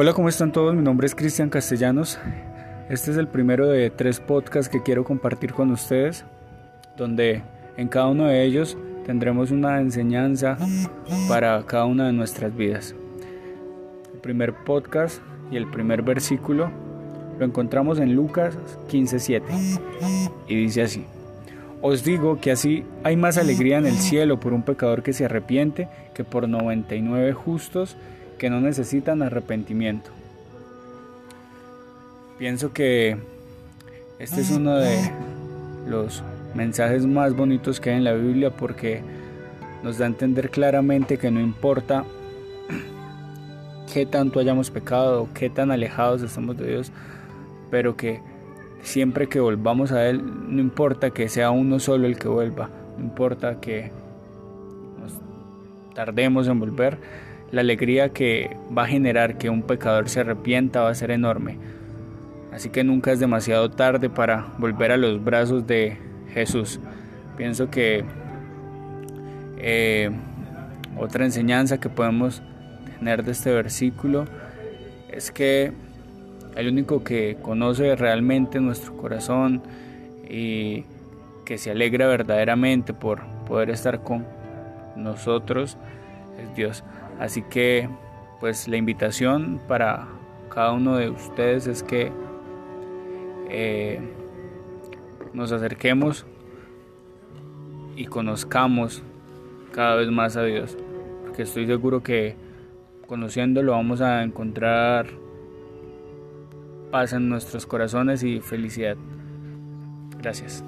Hola, ¿cómo están todos? Mi nombre es Cristian Castellanos. Este es el primero de tres podcasts que quiero compartir con ustedes, donde en cada uno de ellos tendremos una enseñanza para cada una de nuestras vidas. El primer podcast y el primer versículo lo encontramos en Lucas 15:7 y dice así. Os digo que así hay más alegría en el cielo por un pecador que se arrepiente que por 99 justos que no necesitan arrepentimiento. Pienso que este es uno de los mensajes más bonitos que hay en la Biblia porque nos da a entender claramente que no importa qué tanto hayamos pecado, qué tan alejados estamos de Dios, pero que siempre que volvamos a Él, no importa que sea uno solo el que vuelva, no importa que nos tardemos en volver, la alegría que va a generar que un pecador se arrepienta va a ser enorme. Así que nunca es demasiado tarde para volver a los brazos de Jesús. Pienso que eh, otra enseñanza que podemos tener de este versículo es que el único que conoce realmente nuestro corazón y que se alegra verdaderamente por poder estar con nosotros es Dios. Así que pues la invitación para cada uno de ustedes es que eh, nos acerquemos y conozcamos cada vez más a Dios, porque estoy seguro que conociéndolo vamos a encontrar paz en nuestros corazones y felicidad. Gracias.